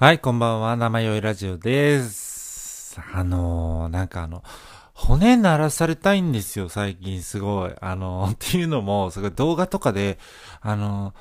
はい、こんばんは。生酔いラジオです。あのー、なんかあの、骨鳴らされたいんですよ、最近すごい。あのー、っていうのも、すごい動画とかで、あの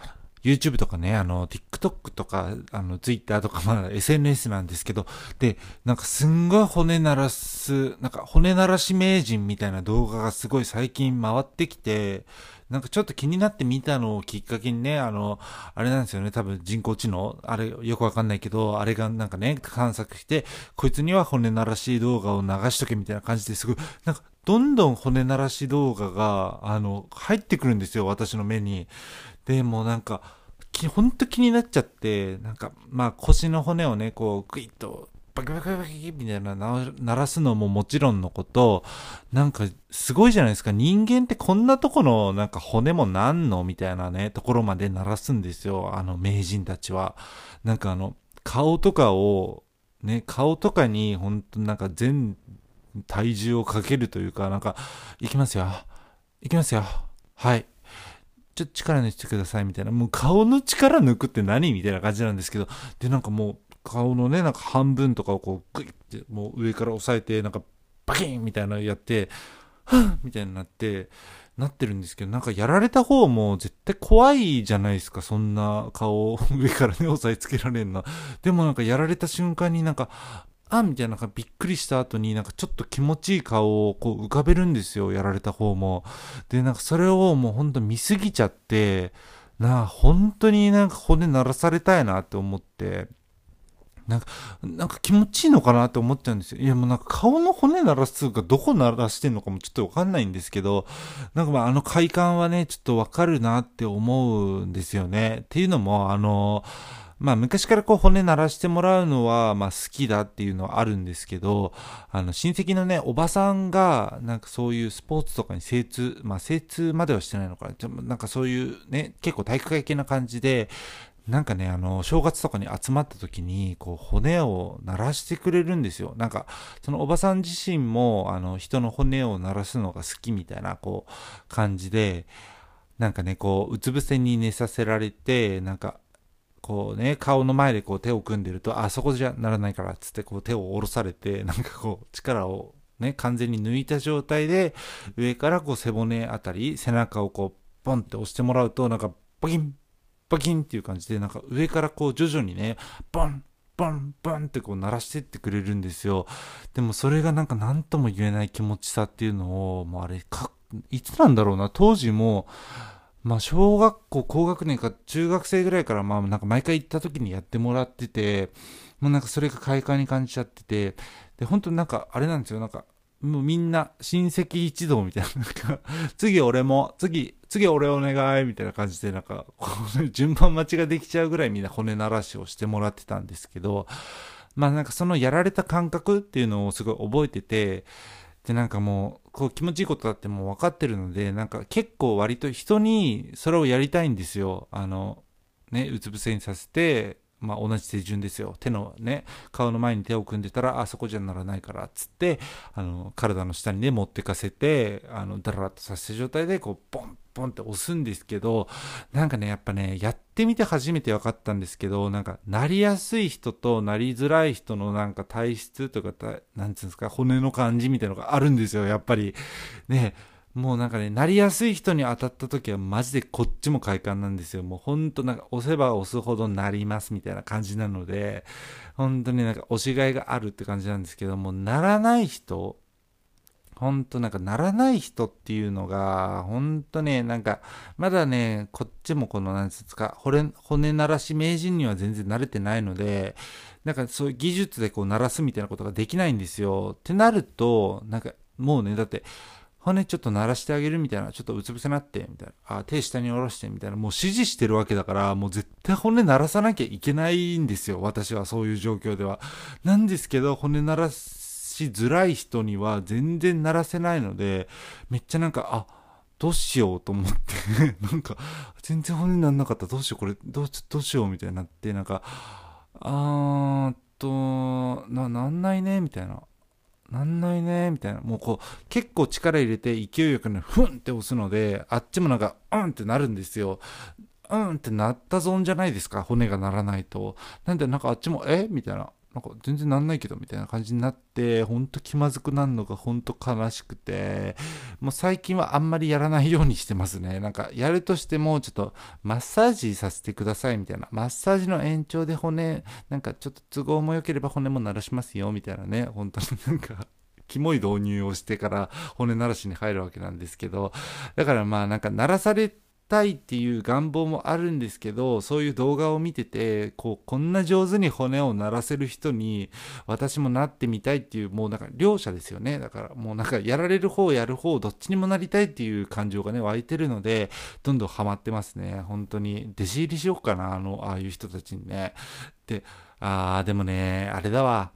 ー、YouTube とかね、あの、TikTok とか、あの、Twitter とか、まあ、SNS なんですけど、で、なんかすんごい骨鳴らす、なんか骨鳴らし名人みたいな動画がすごい最近回ってきて、なんかちょっと気になって見たのをきっかけにね、あの、あれなんですよね、多分人工知能、あれよくわかんないけど、あれがなんかね、探索して、こいつには骨鳴らし動画を流しとけみたいな感じですごい、なんかどんどん骨鳴らし動画が、あの、入ってくるんですよ、私の目に。で、もなんか、ほんと気になっちゃって、なんか、まあ腰の骨をね、こう、グイッと、バキバキバキみたいな鳴らすのももちろんのこと、なんかすごいじゃないですか。人間ってこんなとこのなんか骨もなんのみたいなね、ところまで鳴らすんですよ。あの名人たちは。なんかあの、顔とかを、ね、顔とかに本当なんか全体重をかけるというか、なんか、いきますよ。いきますよ。はい。ちょっと力抜いてくださいみたいな。もう顔の力抜くって何？みたいな感じなんですけど。で、なんかもう顔のね、なんか半分とかをこうグイってもう上から押さえて、なんかバキンみたいなのやって、はぁみたいになって、なってるんですけど、なんかやられた方も絶対怖いじゃないですか。そんな顔を上からね、押さえつけられんの。でもなんかやられた瞬間になんか、あみたいな、なんかびっくりした後になんかちょっと気持ちいい顔をこう浮かべるんですよ。やられた方も。で、なんかそれをもうほんと見すぎちゃって、なあ、本当になんか骨鳴らされたいなって思って、なんか、なんか気持ちいいのかなって思っちゃうんですよ。いやもうなんか顔の骨鳴らすとかどこ鳴らしてんのかもちょっとわかんないんですけど、なんかまああの快感はね、ちょっとわかるなって思うんですよね。っていうのも、あの、まあ昔からこう骨鳴らしてもらうのはまあ好きだっていうのはあるんですけど、あの親戚のね、おばさんがなんかそういうスポーツとかに精通、まあ精通まではしてないのかな。なんかそういうね、結構体育会系な感じで、なんかね、あの、正月とかに集まった時に、こう、骨を鳴らしてくれるんですよ。なんか、そのおばさん自身も、あの、人の骨を鳴らすのが好きみたいな、こう、感じで、なんかね、こう、うつ伏せに寝させられて、なんか、こうね、顔の前でこう手を組んでると、あそこじゃならないから、つってこう手を下ろされて、なんかこう、力をね、完全に抜いた状態で、上からこう背骨あたり、背中をこう、ポンって押してもらうと、なんか、バキン、バキンっていう感じで、なんか上からこう徐々にね、ボン、ボン、ボンってこう鳴らしてってくれるんですよ。でもそれがなんか何とも言えない気持ちさっていうのを、もうあれか、いつなんだろうな、当時も、まあ小学校高学年か中学生ぐらいからまあなんか毎回行った時にやってもらってて、もうなんかそれが快感に感じちゃってて、で、本当になんかあれなんですよ、なんか、もうみんな親戚一同みたいな、なんか、次俺も、次、次俺お願いみたいな感じで、なんか、こ う順番待ちができちゃうぐらいみんな骨鳴らしをしてもらってたんですけど、まあなんかそのやられた感覚っていうのをすごい覚えてて、でなんかもう、こう気持ちいいことだってもう分かってるので、なんか結構割と人にそれをやりたいんですよ。あの、ね、うつ伏せにさせて、まあ同じ手順ですよ。手のね、顔の前に手を組んでたら、あそこじゃならないから、つって、あの、体の下にね、持ってかせて、あの、だらっとさせた状態で、こう、ポンポンって押すんですけど、なんかね、やっぱね、やってみて初めて分かったんですけど、なんか、なりやすい人となりづらい人のなんか体質とか、たなんつうんですか、骨の感じみたいなのがあるんですよ、やっぱり。ね、もうなんかね、なりやすい人に当たった時はマジでこっちも快感なんですよ。もうほんとなんか押せば押すほどなりますみたいな感じなので、本当になんか押しがいがあるって感じなんですけども、ならない人、ほんとなんかならない人っていうのが、ほんとね、なんか、まだね、こっちもこの、なんですか、骨鳴らし名人には全然慣れてないので、なんかそういう技術でこう鳴らすみたいなことができないんですよ。ってなると、なんかもうね、だって、骨ちょっと鳴らしてあげるみたいな、ちょっとうつ伏せなって、みたいな、あ、手下に下ろして、みたいな、もう指示してるわけだから、もう絶対骨鳴らさなきゃいけないんですよ、私はそういう状況では。なんですけど、骨鳴らしづらい人には全然鳴らせないので、めっちゃなんか、あ、どうしようと思って、なんか、全然骨になんなかった、どうしよう、これ、どうどうしよう、みたいになって、なんか、あーっと、な、なんないね、みたいな。なんないね、みたいな。もうこう、結構力入れて勢いよくね、ふんって押すので、あっちもなんか、うんってなるんですよ。うんってなったゾーンじゃないですか、骨が鳴らないと。なんでなんかあっちも、え？みたいな。なんか全然なんないけどみたいな感じになって、ほんと気まずくなるのがほんと悲しくて、もう最近はあんまりやらないようにしてますね。なんかやるとしてもちょっとマッサージさせてくださいみたいな。マッサージの延長で骨、なんかちょっと都合も良ければ骨も鳴らしますよみたいなね。本当になんかキモい導入をしてから骨鳴らしに入るわけなんですけど、だからまあなんか鳴らされたいっていう願望もあるんですけど、そういう動画を見てて、こう、こんな上手に骨を鳴らせる人に、私もなってみたいっていう、もうなんか両者ですよね。だからもうなんかやられる方やる方、どっちにもなりたいっていう感情がね、湧いてるので、どんどんハマってますね。本当に。弟子入りしようかな、あの、ああいう人たちにね。で、あー、でもね、あれだわ。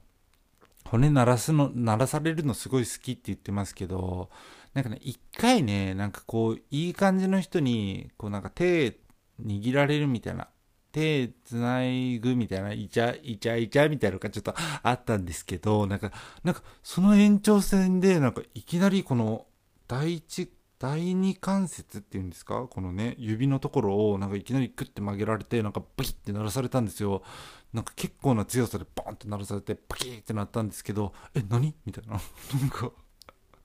骨鳴らすの、鳴らされるのすごい好きって言ってますけど、なんかね、一回ね、なんかこう、いい感じの人に、こうなんか手握られるみたいな、手繋ぐみたいな、イチャ、イチャイチャみたいなのがちょっとあったんですけど、なんか、なんかその延長線で、なんかいきなりこの、第一、第二関節っていうんですか？このね、指のところをなんかいきなりグッて曲げられて、なんかバキッて鳴らされたんですよ。なんか結構な強さでバーンって鳴らされて、バキッってなったんですけど、え、何？みたいな。なんか、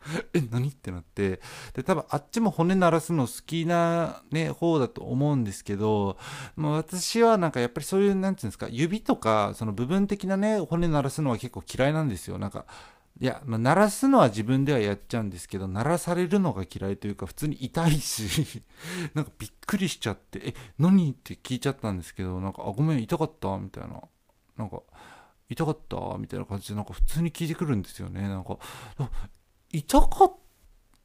え、何？ってなって。で、多分あっちも骨鳴らすの好きなね、方だと思うんですけど、まあ私はなんかやっぱりそういう、なんていうんですか、指とか、その部分的なね、骨鳴らすのは結構嫌いなんですよ。なんか、いや、まあ、鳴らすのは自分ではやっちゃうんですけど、鳴らされるのが嫌いというか、普通に痛いし なんかびっくりしちゃって、え、何？って聞いちゃったんですけど、なんか、あ、ごめん、痛かった？みたいな。なんか、痛かった？みたいな感じで、なんか普通に聞いてくるんですよね。なんか、痛かっ、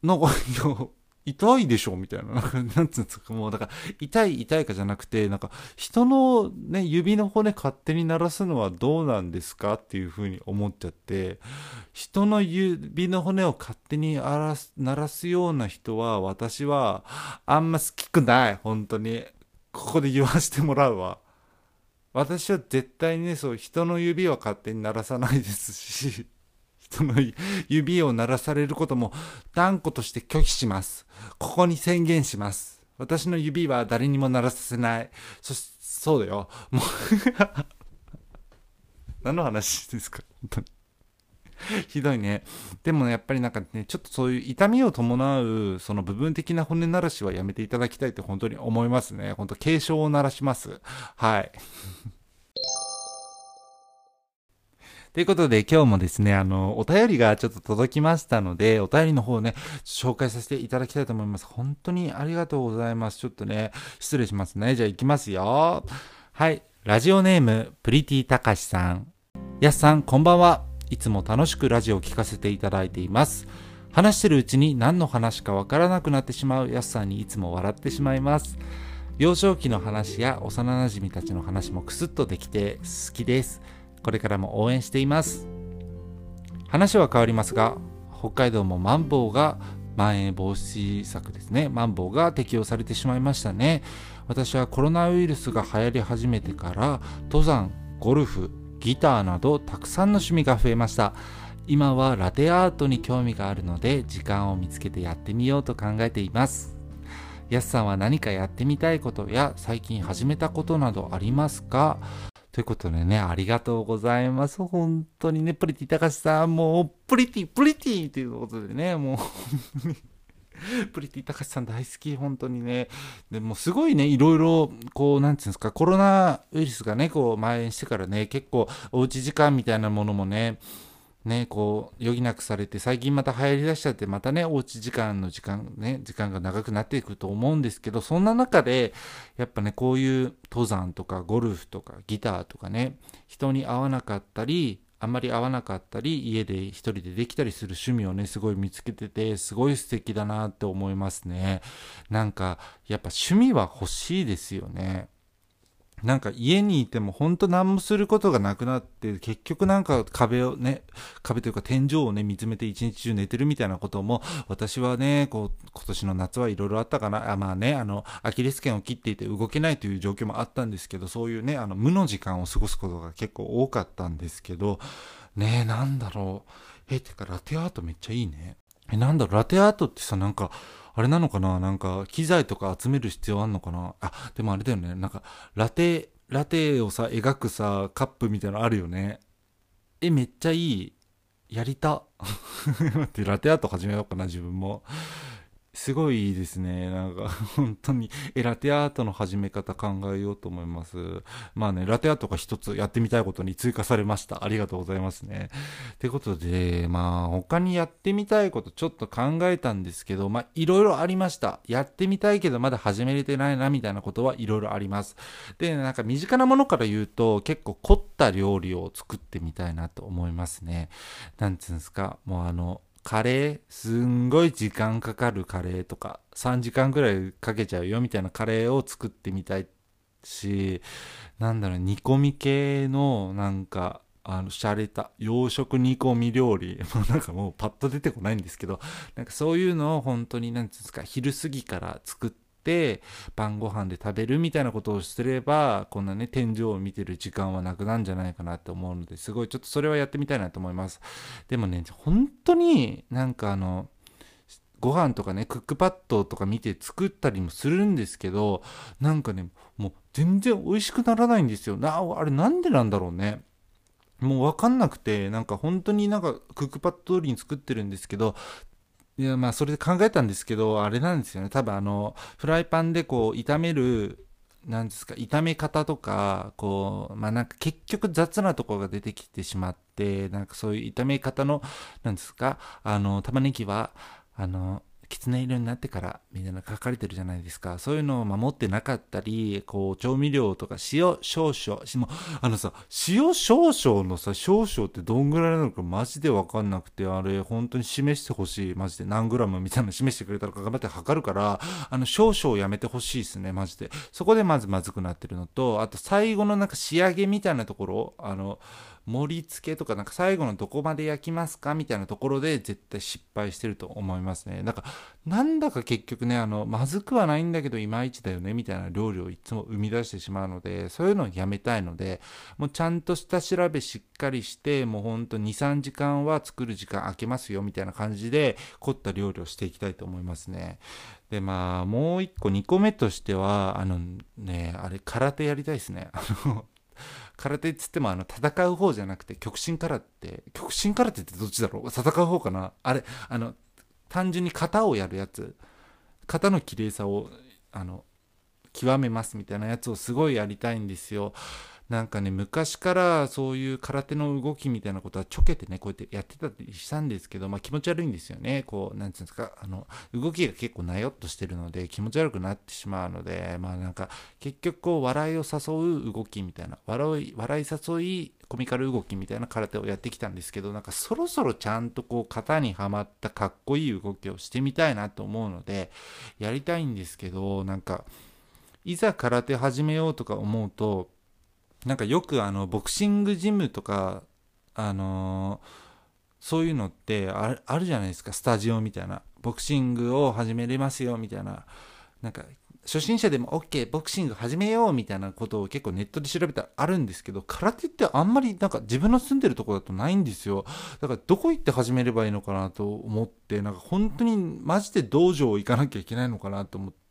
なんか、いや、痛いでしょみたいな。なんか、なんつうんですか、もう、だから、痛い痛いかじゃなくて、なんか、人のね、指の骨勝手に鳴らすのはどうなんですかっていうふうに思っちゃって、人の指の骨を勝手に鳴らす鳴らすような人は、私は、あんま好きくない。本当に。ここで言わせてもらうわ。私は絶対にね、そう、人の指は勝手に鳴らさないですし、人の指を鳴らされることも断固として拒否します。ここに宣言します。私の指は誰にも鳴らさせない。そし、そうだよ。もう 何の話ですか？本当に。ひどいね。でも、ね、やっぱりなんかね、ちょっとそういう痛みを伴う、その部分的な骨鳴らしはやめていただきたいって本当に思いますね。本当軽症を鳴らします。はい。ということで今日もですね、あの、お便りがちょっと届きましたので、お便りの方をね、紹介させていただきたいと思います。本当にありがとうございます。ちょっとね、失礼しますね。じゃあ行きますよ。はい。ラジオネーム、プリティたかしさん。やすさん、こんばんは。いつも楽しくラジオを聞かせていただいています。話してるうちに何の話かわからなくなってしまうやすさんにいつも笑ってしまいます。幼少期の話や幼馴染たちの話もクスッとできて好きです。これからも応援しています。話は変わりますが北海道もマンボウがまん延防止策ですね。マンボウが適用されてしまいましたね。私はコロナウイルスが流行り始めてから登山ゴルフギターなどたくさんの趣味が増えました。今はラテアートに興味があるので時間を見つけてやってみようと考えています。やすさんは何かやってみたいことや最近始めたことなどありますか？ということでね、ありがとうございます。本当にね、プリティ高橋さん、もう、プリティ、プリティということでね、もう プリティ高橋さん大好き、本当にね。でもすごいね、いろいろ、こう、なんていうんですか、コロナウイルスがね、こう、蔓延してからね、結構、おうち時間みたいなものもね、ね、こう、余儀なくされて、最近また流行りだしちゃって、またね、おうち時間の時間、ね、時間が長くなっていくと思うんですけど、そんな中で、やっぱね、こういう登山とかゴルフとかギターとかね、人に会わなかったり、あんまり会わなかったり、家で一人でできたりする趣味をね、すごい見つけてて、すごい素敵だなって思いますね。なんか、やっぱ趣味は欲しいですよね。なんか家にいても本当何もすることがなくなって、結局なんか壁をね、壁というか天井をね、見つめて一日中寝てるみたいなことも、私はね、こう、今年の夏はいろいろあったかな。あまあね、あの、アキレス腱を切っていて動けないという状況もあったんですけど、そういうね、あの、無の時間を過ごすことが結構多かったんですけど、ねえ、なんだろう。え、てかラテアートめっちゃいいね。え、なんだろ、ラテアートってさ、なんか、あれなのかな？なんか、機材とか集める必要あんのかな？あ、でもあれだよね。なんか、ラテ、ラテをさ、描くさ、カップみたいなのあるよね。え、めっちゃいい。やりた。待って、ラテアート始めようかな、自分も。すごいいいですね。なんか、本当に、え、ラテアートの始め方考えようと思います。まあね、ラテアートが一つやってみたいことに追加されました。ありがとうございますね。ってことで、まあ、他にやってみたいことちょっと考えたんですけど、まあ、いろいろありました。やってみたいけど、まだ始めれてないな、みたいなことはいろいろあります。で、なんか身近なものから言うと、結構凝った料理を作ってみたいなと思いますね。なんつうんですか、もうあの、カレーすんごい時間かかるカレーとか3時間ぐらいかけちゃうよみたいなカレーを作ってみたいしなんだろう煮込み系のなんかあの、洒落た洋食煮込み料理。もうなんかもうパッと出てこないんですけど、なんかそういうのを本当になんていうんですか、昼過ぎから作って、て晩ご飯で食べるみたいなことをすればこんなね天井を見てる時間はなくなるんじゃないかなって思うのですごいちょっとそれはやってみたいなと思います。でもね本当になんかあのご飯とかねクックパッドとか見て作ったりもするんですけどなんかねもう全然美味しくならないんですよ。なあれなんでなんだろうね。もう分かんなくてなんか本当になんかクックパッド通りに作ってるんですけどいや、まあ、それで考えたんですけど、あれなんですよね。多分、あの、フライパンでこう、炒める、なんですか、炒め方とか、こう、まあ、なんか結局雑なところが出てきてしまって、なんかそういう炒め方の、なんですか、あの、玉ねぎは、あの、きつね色になってからみたいな書かれてるじゃないですか。そういうのを守ってなかったり、こう、調味料とか塩少々、もあのさ、塩少々のさ、少々ってどんぐらいなのかマジでわかんなくて、あれ本当に示してほしい。マジで何グラムみたいなの示してくれたら頑張って測るから、あの、少々やめてほしいですね、マジで。そこでまずまずくなってるのと、あと最後のなんか仕上げみたいなところ、あの、盛り付けとかなんか最後のどこまで焼きますかみたいなところで絶対失敗してると思いますね。なんか、なんだか結局ね、あの、まずくはないんだけどいまいちだよねみたいな料理をいつも生み出してしまうので、そういうのをやめたいので、もうちゃんとした調べしっかりして、もうほんと2、3時間は作る時間空けますよみたいな感じで凝った料理をしていきたいと思いますね。で、まあ、もう1個2個目としては、あのね、あれ空手やりたいですね。あの空手っつってもあの戦う方じゃなくて極真空手。極真空手ってどっちだろう？戦う方かな？あれあの単純に型をやるやつ。型の綺麗さをあの極めますみたいなやつをすごいやりたいんですよ。なんかね、昔からそういう空手の動きみたいなことはちょけてね、こうやってやってたりしたんですけど、まあ気持ち悪いんですよね。こう、なんつうんですか、あの、動きが結構なよっとしてるので気持ち悪くなってしまうので、まあなんか、結局こう、笑いを誘う動きみたいな、笑い、笑い誘い、コミカル動きみたいな空手をやってきたんですけど、なんかそろそろちゃんとこう、型にはまったかっこいい動きをしてみたいなと思うので、やりたいんですけど、なんか、いざ空手始めようとか思うと、なんかよくあのボクシングジムとかあのー、そういうのってあるじゃないですか。スタジオみたいな。ボクシングを始めれますよみたいな。なんか初心者でも OK ボクシング始めようみたいなことを結構ネットで調べたらあるんですけど空手ってあんまりなんか自分の住んでるとこだとないんですよ。だからどこ行って始めればいいのかなと思ってなんか本当にマジで道場行かなきゃいけないのかなと思って、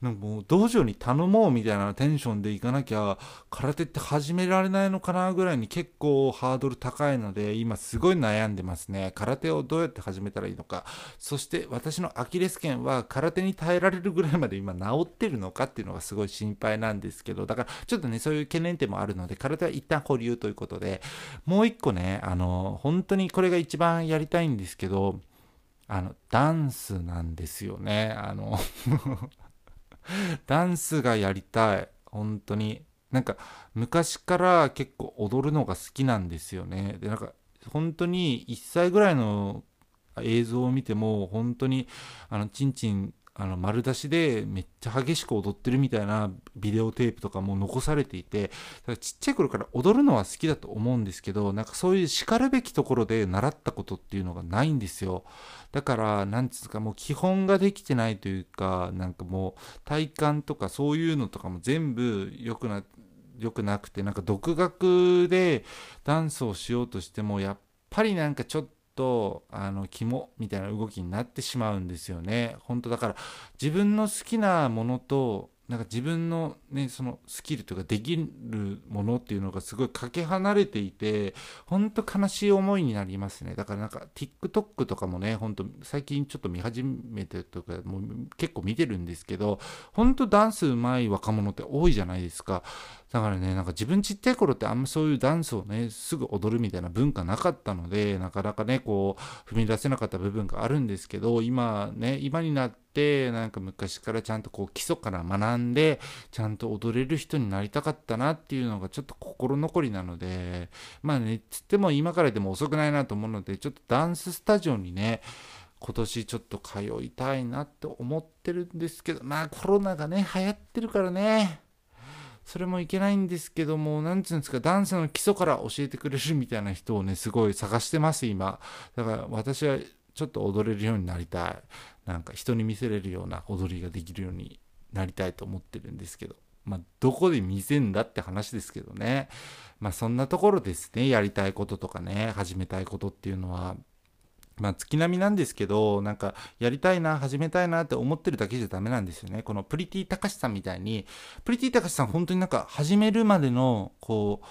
なんかもう道場に頼もうみたいなテンションで行かなきゃ、空手って始められないのかなぐらいに結構ハードル高いので、今すごい悩んでますね。空手をどうやって始めたらいいのか。そして私のアキレス腱は空手に耐えられるぐらいまで今治ってるのかっていうのがすごい心配なんですけど、だからちょっとね、そういう懸念点もあるので、空手は一旦保留ということで、もう一個ね、あの、本当にこれが一番やりたいんですけど、あの、ダンスなんですよね。あの ダンスがやりたい。本当に。なんか、昔から結構踊るのが好きなんですよね。で、なんか、本当に1歳ぐらいの映像を見ても、本当に、あの、ちんちんあの丸出しでめっちゃ激しく踊ってるみたいなビデオテープとかも残されていてちっちゃい頃から踊るのは好きだと思うんですけどなんかそういうしかるべきところで習ったことっていうのがないんですよ。だからなんつうかもう基本ができてないというかなんかもう体幹とかそういうのとかも全部良くな良くなくてなんか独学でダンスをしようとしてもやっぱりなんかちょっととあの肝みたいな動きになってしまうんですよね。本当だから自分の好きなものとなんか自分のねそのスキルというかできるものっていうのがすごいかけ離れていて本当悲しい思いになりますね。だからなんか TikTok とかもね本当最近ちょっと見始めてとかもう結構見てるんですけど本当ダンス上手い若者って多いじゃないですか。だからね、なんか自分ちっちゃい頃ってあんまそういうダンスをね、すぐ踊るみたいな文化なかったので、なかなかね、こう、踏み出せなかった部分があるんですけど、今ね、今になって、なんか昔からちゃんとこう基礎から学んで、ちゃんとと踊れる人になりたかったなっていうのがちょっと心残りなので、まあね、つっても今からでも遅くないなと思うので、ちょっとダンススタジオにね、今年ちょっと通いたいなって思ってるんですけど、まあコロナがね、流行ってるからね、それもいけないんですけども、なんつうんですか、ダンスの基礎から教えてくれるみたいな人をね、すごい探してます、今。だから私はちょっと踊れるようになりたい。なんか人に見せれるような踊りができるようになりたいと思ってるんですけど。まあ、どこで見せんだって話ですけどね。まあ、そんなところですね。やりたいこととかね、始めたいことっていうのは。まあ、月並みなんですけど、なんか、やりたいな、始めたいなって思ってるだけじゃダメなんですよね。このプリティたかしさんみたいに、プリティたかしさん本当になんか、始めるまでの、こう、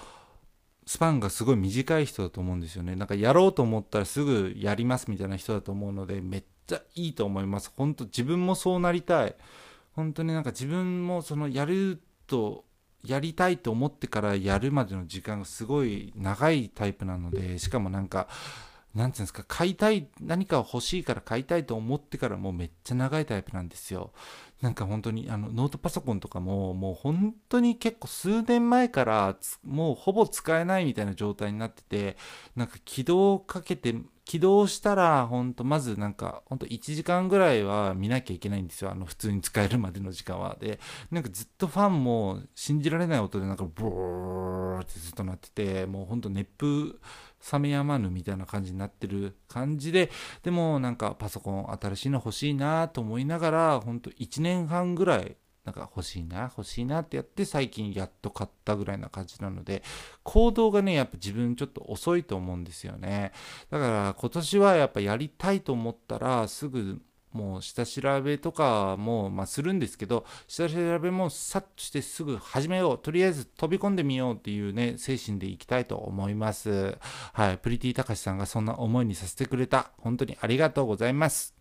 スパンがすごい短い人だと思うんですよね。なんか、やろうと思ったらすぐやりますみたいな人だと思うので、めっちゃいいと思います。本当自分もそうなりたい。本当になんか自分もその、やると、やりたいと思ってからやるまでの時間がすごい長いタイプなので、しかもなんか、なんていうんですか、買いたい、何かを欲しいから買いたいと思ってからもうめっちゃ長いタイプなんですよ。なんか本当にあのノートパソコンとかももう本当に結構数年前からもうほぼ使えないみたいな状態になってて、なんか起動かけて、起動したら本当まずなんか本当1時間ぐらいは見なきゃいけないんですよ。あの普通に使えるまでの時間は。で、なんかずっとファンも信じられない音でなんかボーってずっとなってて、もう本当熱風、冷めやまぬみたいな感じになってる感じで、でもなんかパソコン新しいの欲しいなと思いながら、ほんと1年半ぐらいなんか欲しいな、欲しいなってやって最近やっと買ったぐらいな感じなので、行動がね、やっぱ自分ちょっと遅いと思うんですよね。だから今年はやっぱやりたいと思ったらすぐもう下調べとかも、まあ、するんですけど、下調べもさっとしてすぐ始めよう。とりあえず飛び込んでみようっていうね、精神でいきたいと思います。はい。プリティたかしさんがそんな思いにさせてくれた。本当にありがとうございます。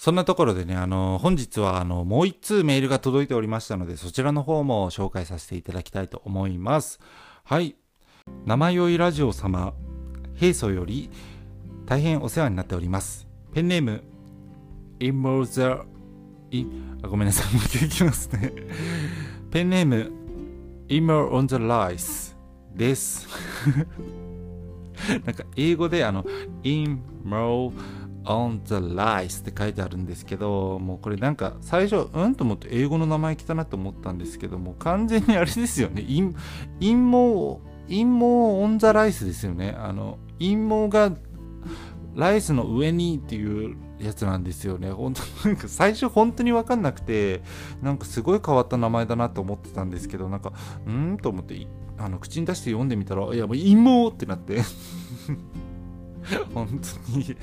そんなところでね、あの、本日は、あの、もう一通メールが届いておりましたので、そちらの方も紹介させていただきたいと思います。はい。生酔いラジオ様、平素より、大変お世話になっております。ペンネーム、イモザ、イ、あ、ごめんなさい、もう一回いきますね。ペンネーム、イモ on the rice です。なんか英語であの、インモ on the rice って書いてあるんですけど、もうこれなんか最初、うんと思って英語の名前来たなと思ったんですけども、完全にあれですよね。陰謀、陰謀オンザライスですよね。あの、陰謀がライスの上にっていうやつなんですよね。本当なんか最初本当にわかんなくて、なんかすごい変わった名前だなと思ってたんですけど、なんか、んーと思って、あの、口に出して読んでみたら、いや、もう陰謀ってなって 本当に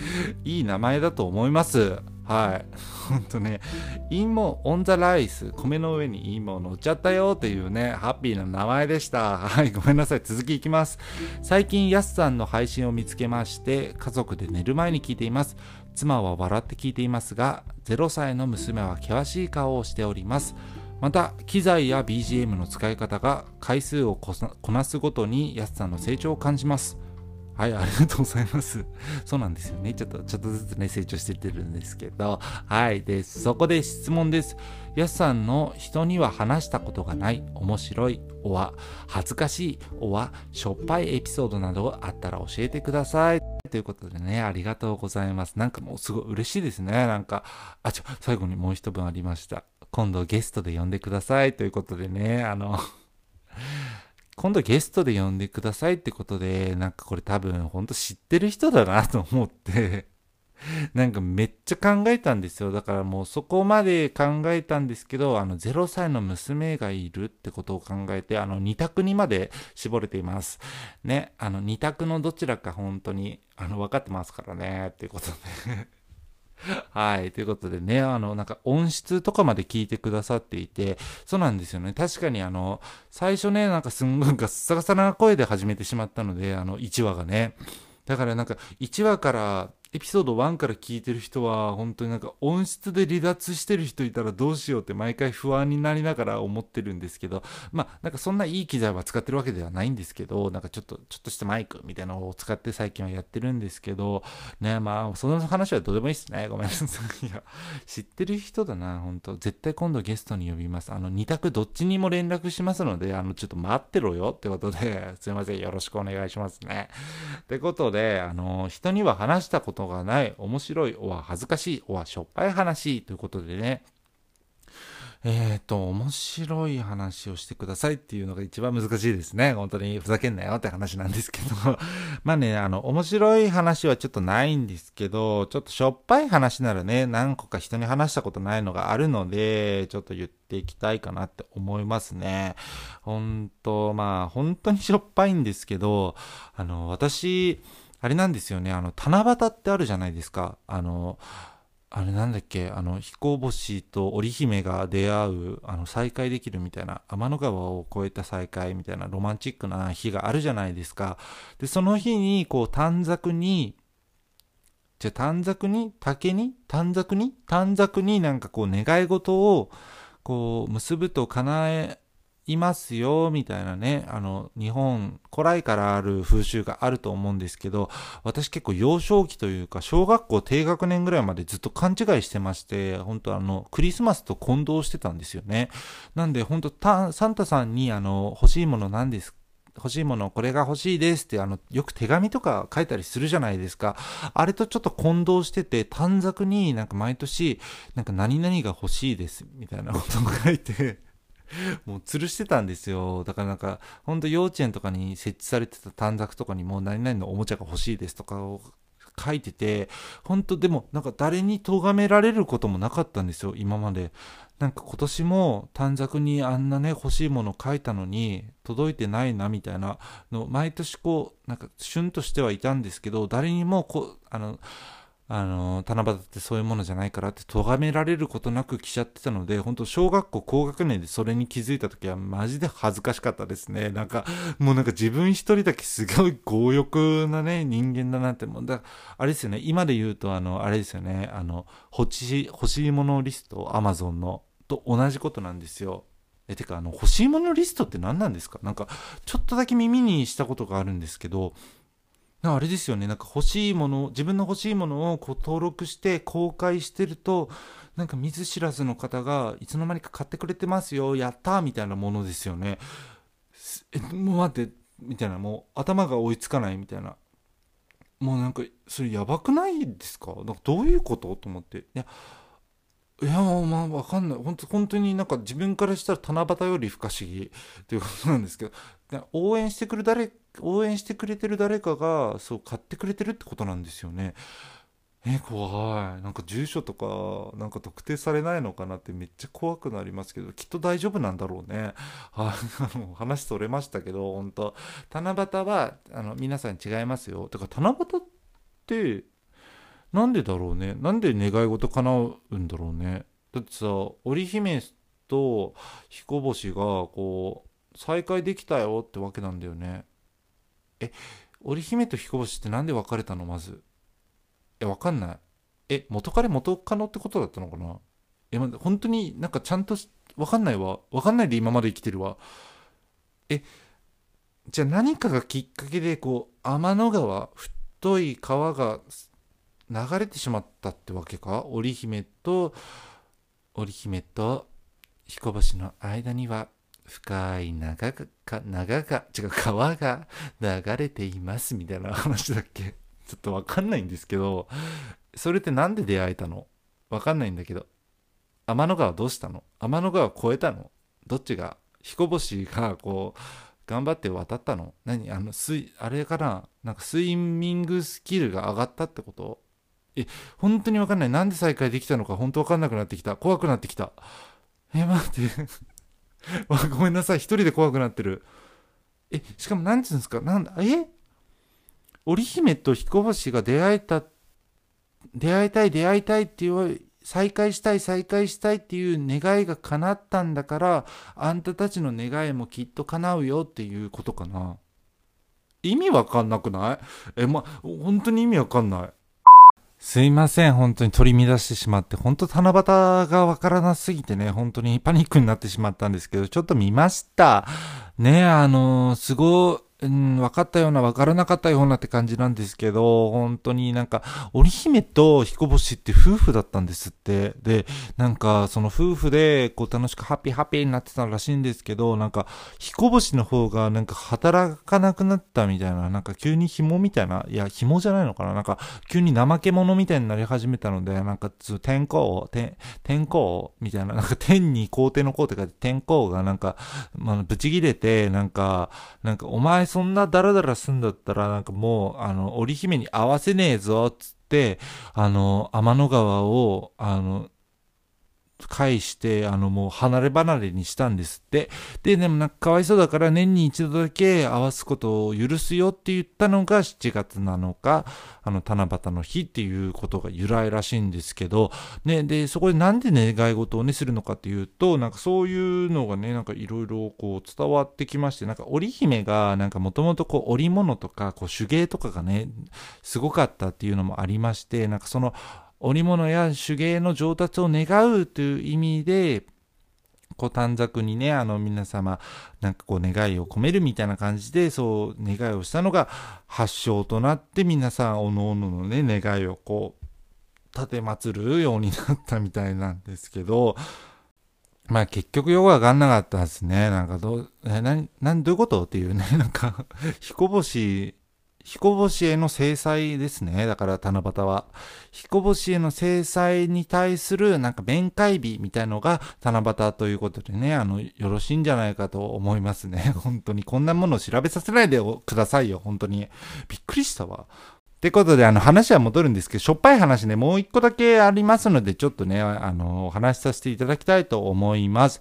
いい名前だと思います。はい。ほんとね、インモオンザライス、米の上にインモ乗っちゃったよっていうね、ハッピーな名前でした。はい、ごめんなさい。続きいきます。最近、ヤスさんの配信を見つけまして、家族で寝る前に聞いています。妻は笑って聞いていますが、0歳の娘は険しい顔をしております。また、機材や BGM の使い方が回数をこなすごとにヤスさんの成長を感じます。はい、ありがとうございます。そうなんですよね。ちょっと、ちょっとずつね、成長してってるんですけど。はい。で、そこで質問です。やすさんの人には話したことがない、面白い、おは、恥ずかしい、おは、しょっぱいエピソードなどあったら教えてください。ということでね、ありがとうございます。なんかもうすごい嬉しいですね。なんか、あ、ちょ、最後にもう一文ありました。今度ゲストで呼んでください。ということでね、あの今度ゲストで呼んでくださいってことで、なんかこれ多分ほんと知ってる人だなと思って なんかめっちゃ考えたんですよ。だからもうそこまで考えたんですけど、あの0歳の娘がいるってことを考えて、あの2択にまで絞れています。ね、あの2択のどちらか本当に、あの分かってますからね、っていうことではい。ということでね、あの、なんか音質とかまで聞いてくださっていて、そうなんですよね。確かにあの、最初ね、なんかすんごいガッサガサな声で始めてしまったので、あの、1話がね。だからなんか、1話からエピソード1から聞いてる人は本当になんか音質で離脱してる人いたらどうしようって毎回不安になりながら思ってるんですけどまあなんかそんないい機材は使ってるわけではないんですけどなんかちょっとちょっとしたマイクみたいなのを使って最近はやってるんですけどねまあその話はどうでもいいっすね。ごめんなさい。い。や 知ってる人だな本当。絶対今度ゲストに呼びます。あの2択どっちにも連絡しますのであのちょっと待ってろよってことですいません。よろしくお願いしますね。ってことであの人には話したことがない面白い、おは恥ずかしい、おはしょっぱい話ということでね、えっ、ー、と、面白い話をしてくださいっていうのが一番難しいですね。本当にふざけんなよって話なんですけど。まあね、あの、面白い話はちょっとないんですけど、ちょっとしょっぱい話ならね、何個か人に話したことないのがあるので、ちょっと言っていきたいかなって思いますね。本当まあ、本当にしょっぱいんですけど、あの、私、あれなんですよね、あの、七夕ってあるじゃないですか。あの、あれなんだっけ、あの、彦星と織姫が出会う、あの、再会できるみたいな、天の川を越えた再会みたいなロマンチックな日があるじゃないですか。で、その日に、こう、短冊に、じゃ短冊に竹に短冊に短冊になんかこう願い事をこう結ぶと叶えいますよ、みたいなね、あの、日本、古来からある風習があると思うんですけど、私結構幼少期というか、小学校低学年ぐらいまでずっと勘違いしてまして、本当あの、クリスマスと混同してたんですよね。なんで、本当サンタさんに、あの、欲しいもの何ですか欲しいもの、これが欲しいですって、あの、よく手紙とか書いたりするじゃないですか。あれとちょっと混同してて、短冊になんか毎年、なんか何々が欲しいです、みたいなことを書いてもう吊るしてたんですよ。だからなんか、ほんと幼稚園とかに設置されてた短冊とかにもう何々のおもちゃが欲しいですとかを書いてて、本当でもなんか誰に咎められることもなかったんですよ、今まで。なんか今年も短冊にあんなね、欲しいもの書いたのに届いてないなみたいなの、毎年こう、なんか旬としてはいたんですけど、誰にもこう、あの、あの、七夕ってそういうものじゃないからって咎められることなく来ちゃってたので、本当小学校高学年でそれに気づいた時はマジで恥ずかしかったですね。なんか、もうなんか自分一人だけすごい強欲なね、人間だなって、もうだ、あれですよね、今で言うとあの、あれですよね、あの、欲しい、欲しいものリスト、アマゾンの、と同じことなんですよ。え、てか、あの、欲しいものリストって何なんですか？なんか、ちょっとだけ耳にしたことがあるんですけど、あれですよね、なんか欲しいもの、自分の欲しいものをこう登録して公開してると、なんか見ず知らずの方がいつの間にか買ってくれてますよ、やったーみたいなものですよね。え、もう待って、みたいな、もう頭が追いつかないみたいな。もうなんか、それやばくないですか？なんかどういうこと？と思って。いや、いや、まあ、わかんない。本当本当になんか自分からしたら七夕より不可思議ということなんですけど、応援してくる誰、応援してくれてる誰かが、そう、買ってくれてるってことなんですよね。え、怖い。なんか住所とか、なんか特定されないのかなってめっちゃ怖くなりますけど、きっと大丈夫なんだろうね。あの、話それましたけど、本当七夕は、あの、皆さん違いますよ。てか、七夕って、なんでだろうねなんで願い事叶うんだろうねだってさ織姫と彦星がこう再会できたよってわけなんだよね。え織姫と彦星ってなんで別れたの？まず。えわかんない。え元彼元カノってことだったのかな？え、ま、本当になんかちゃんとわかんないわ。わかんないで今まで生きてるわ。えじゃあ何かがきっかけでこう天の川太い川が流れてしまったってわけか？織姫と織姫と彦星の間には。深い長が長が違う川が流れていますみたいな話だっけ？ちょっとわかんないんですけどそれって何で出会えたの？わかんないんだけど。天の川どうしたの？天の川越えたの？どっちが？彦星がこう頑張って渡ったの？何？あのスイあれかな？なんかスイミングスキルが上がったってこと？え、本当にわかんない。なんで再開できたのか本当わかんなくなってきた。怖くなってきた。え、待って。ごめんなさい。一人で怖くなってる。え、しかも何て言うんですか？なんだ、え？織姫と彦星が出会えた、出会いたい、出会いたいっていう再会したい再会したいっていう願いが叶ったんだからあんたたちの願いもきっと叶うよっていうことかな。意味わかんなくない？えま本当に意味わかんない。すいません、本当に取り乱してしまって、本当七夕がわからなすぎてね、本当にパニックになってしまったんですけど、ちょっと見ました。ね、あの、すごうん、分かったような分からなかったようなって感じなんですけど、本当になんか、織姫と彦星って夫婦だったんですって。で、なんか、その夫婦で、こう楽しくハッピーハッピーになってたらしいんですけど、なんか、彦星の方がなんか働かなくなったみたいな、なんか急に紐みたいな、いや、紐じゃないのかななんか、急に怠け者みたいになり始めたので、なんか、天候、天、天候みたいな、なんか天に皇帝の皇って書いて天候がなんか、まあ、ブチ切れて、なんか、なんか、お前そんなダラダラすんだったら、なんかもう、あの、織姫に合わせねえぞ、つって、あの、天の川を、あの、返して、あの、もう離れ離れにしたんですって。で、でもなんかかわいそうだから年に一度だけ合わすことを許すよって言ったのが7月7日、あの、七夕の日っていうことが由来らしいんですけど、ね、で、そこでなんで願い事をね、するのかっていうと、なんかそういうのがね、なんかいろいろこう伝わってきまして、なんか織姫がなんかもともとこう織物とか、こう手芸とかがね、すごかったっていうのもありまして、なんかその、織物や手芸の上達を願うという意味で、こう短冊にね、あの皆様、なんかこう願いを込めるみたいな感じで、そう願いをしたのが発祥となって、皆さん、おのおののね、願いをこう、立て祀るようになったみたいなんですけど、まあ結局よくわかんなかったですね。なんかどう、え、な、な、どういうこと？っていうね、なんか、彦星彦星への制裁ですね。だから七夕は。彦星への制裁に対するなんか面会日みたいのが七夕ということでね、あの、よろしいんじゃないかと思いますね。本当にこんなものを調べさせないでくださいよ。本当に。びっくりしたわ。ってことで、あの、話は戻るんですけど、しょっぱい話ね、もう一個だけありますので、ちょっとね、あの、お話しさせていただきたいと思います。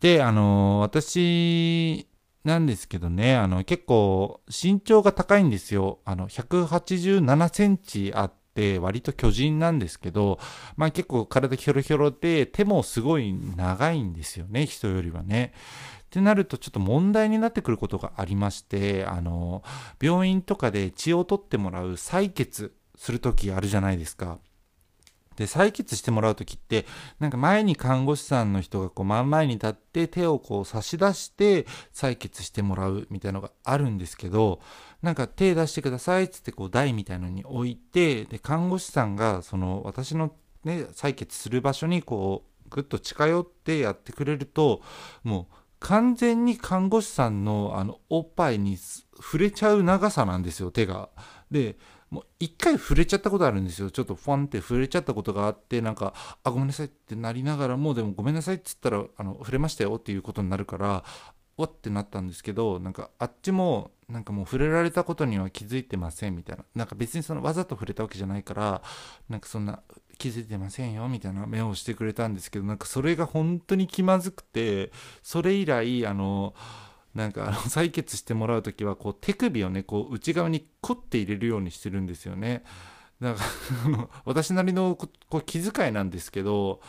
で、あの、私、なんですけどね、あの、結構身長が高いんですよ。あの、187センチあって、割と巨人なんですけど、まあ結構体ひょろひょろで、手もすごい長いんですよね、人よりはね。ってなるとちょっと問題になってくることがありまして、あの、病院とかで血を取ってもらう採血するときあるじゃないですか。で、採血してもらうときって、なんか前に看護師さんの人がこう真ん前に立って手をこう差し出して採血してもらうみたいなのがあるんですけど、なんか手出してくださいっつってこう台みたいのに置いて、で、看護師さんがその私のね、採血する場所にこうぐっと近寄ってやってくれると、もう完全に看護師さんのあのおっぱいに触れちゃう長さなんですよ、手が。で、もう一回触れちゃったことあるんですよ。ちょっとフォンって触れちゃったことがあって、なんか、あ、ごめんなさいってなりながらもう、でもごめんなさいっつったら、あの、触れましたよっていうことになるから、わってなったんですけど、なんかあっちも、なんかもう触れられたことには気づいてませんみたいな。なんか別にそのわざと触れたわけじゃないから、なんかそんな気づいてませんよみたいな目をしてくれたんですけど、なんかそれが本当に気まずくて、それ以来、あの、なんかあの採血してもらう時はこう手首をねこう内側にクッて入れるようにしてるんですよね。だか私なりのこう気遣いなんですけど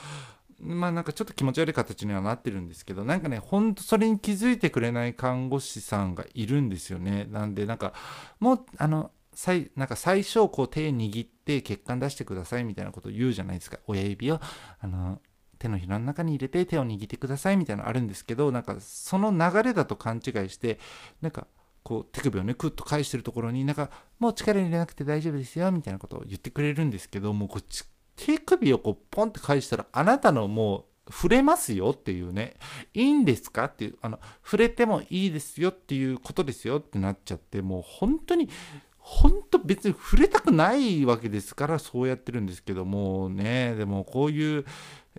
まあなんかちょっと気持ち悪い形にはなってるんですけどなんかねほんとそれに気づいてくれない看護師さんがいるんですよね。なんでなんかもうあの最なんか最初こう手握って血管出してくださいみたいなことを言うじゃないですか。親指を。あの手のひらの中に入れて手を握ってくださいみたいなのあるんですけどなんかその流れだと勘違いしてなんかこう手首をねクッと返してるところになんかもう力入れなくて大丈夫ですよみたいなことを言ってくれるんですけどもうこっち手首をこうポンって返したらあなたのもう触れますよっていうね、いいんですかっていう、あの、触れてもいいですよっていうことですよってなっちゃって、もう本当に、本当別に触れたくないわけですからそうやってるんですけどもね、でもこういう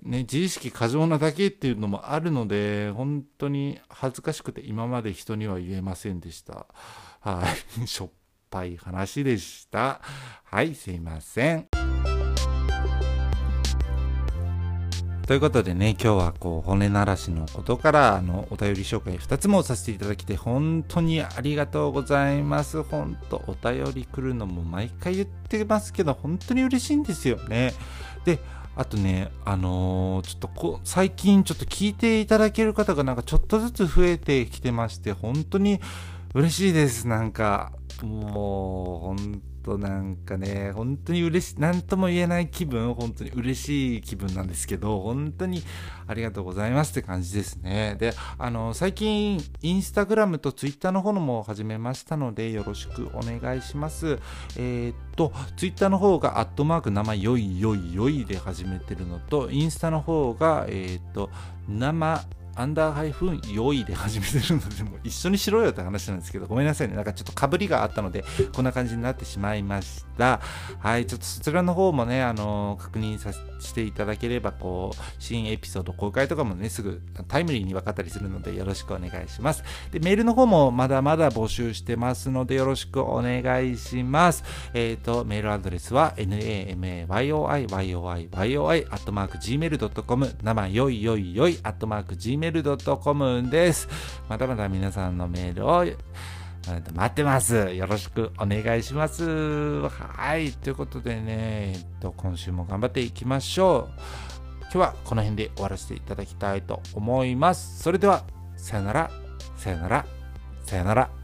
ね、自意識過剰なだけっていうのもあるので、本当に恥ずかしくて今まで人には言えませんでした。はい。しょっぱい話でした。はい、すいません。ということでね、今日はこう、骨鳴らしのことから、あの、お便り紹介2つもさせていただきて、本当にありがとうございます。本当、お便り来るのも毎回言ってますけど、本当に嬉しいんですよね。で、あとね、あのー、ちょっとこ最近ちょっと聞いていただける方がなんかちょっとずつ増えてきてまして、本当に嬉しいです。なんか、もう、本となんかね、本当に嬉しい、なんとも言えない気分、本当に嬉しい気分なんですけど、本当にありがとうございますって感じですね。で、あの、最近、インスタグラムとツイッターの方のも始めましたので、よろしくお願いします。えー、っと、ツイッターの方が、アットマーク生よいよいよいで始めてるのと、インスタの方が、えー、っと、生アンダーハイフン用意で始めてるので、もう一緒にしろよって話なんですけど、ごめんなさいね。なんかちょっとかぶりがあったので、こんな感じになってしまいました。はい、ちょっとそちらの方もね、あのー、確認させていただければ、こう、新エピソード公開とかもね、すぐタイムリーに分かったりするので、よろしくお願いします。で、メールの方もまだまだ募集してますので、よろしくお願いします。えっ、ー、と、メールアドレスは、namayoiyoi, アットマーク gmail.com、生よいよいよい、gmail.com です。まだまだ皆さんのメールを待ってます。よろしくお願いします。はい。ということでね、えっと、今週も頑張っていきましょう。今日はこの辺で終わらせていただきたいと思います。それでは、さよなら、さよなら、さよなら。